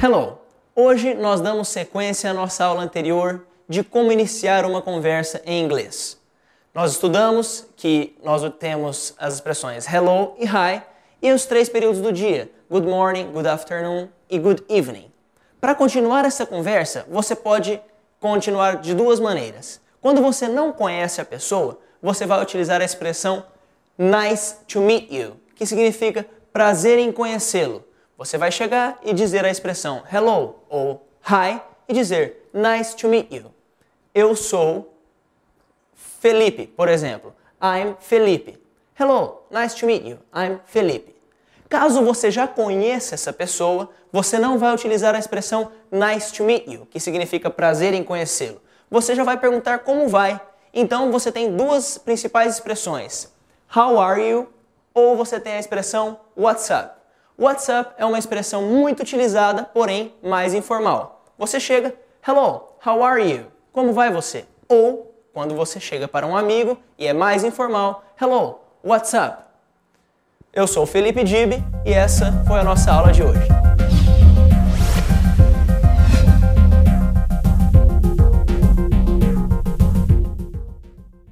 Hello! Hoje nós damos sequência à nossa aula anterior de como iniciar uma conversa em inglês. Nós estudamos que nós temos as expressões hello e hi e os três períodos do dia: good morning, good afternoon e good evening. Para continuar essa conversa, você pode continuar de duas maneiras. Quando você não conhece a pessoa, você vai utilizar a expressão nice to meet you, que significa prazer em conhecê-lo. Você vai chegar e dizer a expressão hello ou hi e dizer nice to meet you. Eu sou Felipe, por exemplo. I'm Felipe. Hello, nice to meet you. I'm Felipe. Caso você já conheça essa pessoa, você não vai utilizar a expressão nice to meet you, que significa prazer em conhecê-lo. Você já vai perguntar como vai. Então você tem duas principais expressões: how are you ou você tem a expressão what's up. What's up é uma expressão muito utilizada, porém mais informal. Você chega, hello, how are you? Como vai você? Ou quando você chega para um amigo e é mais informal, hello, what's up? Eu sou o Felipe Dib e essa foi a nossa aula de hoje.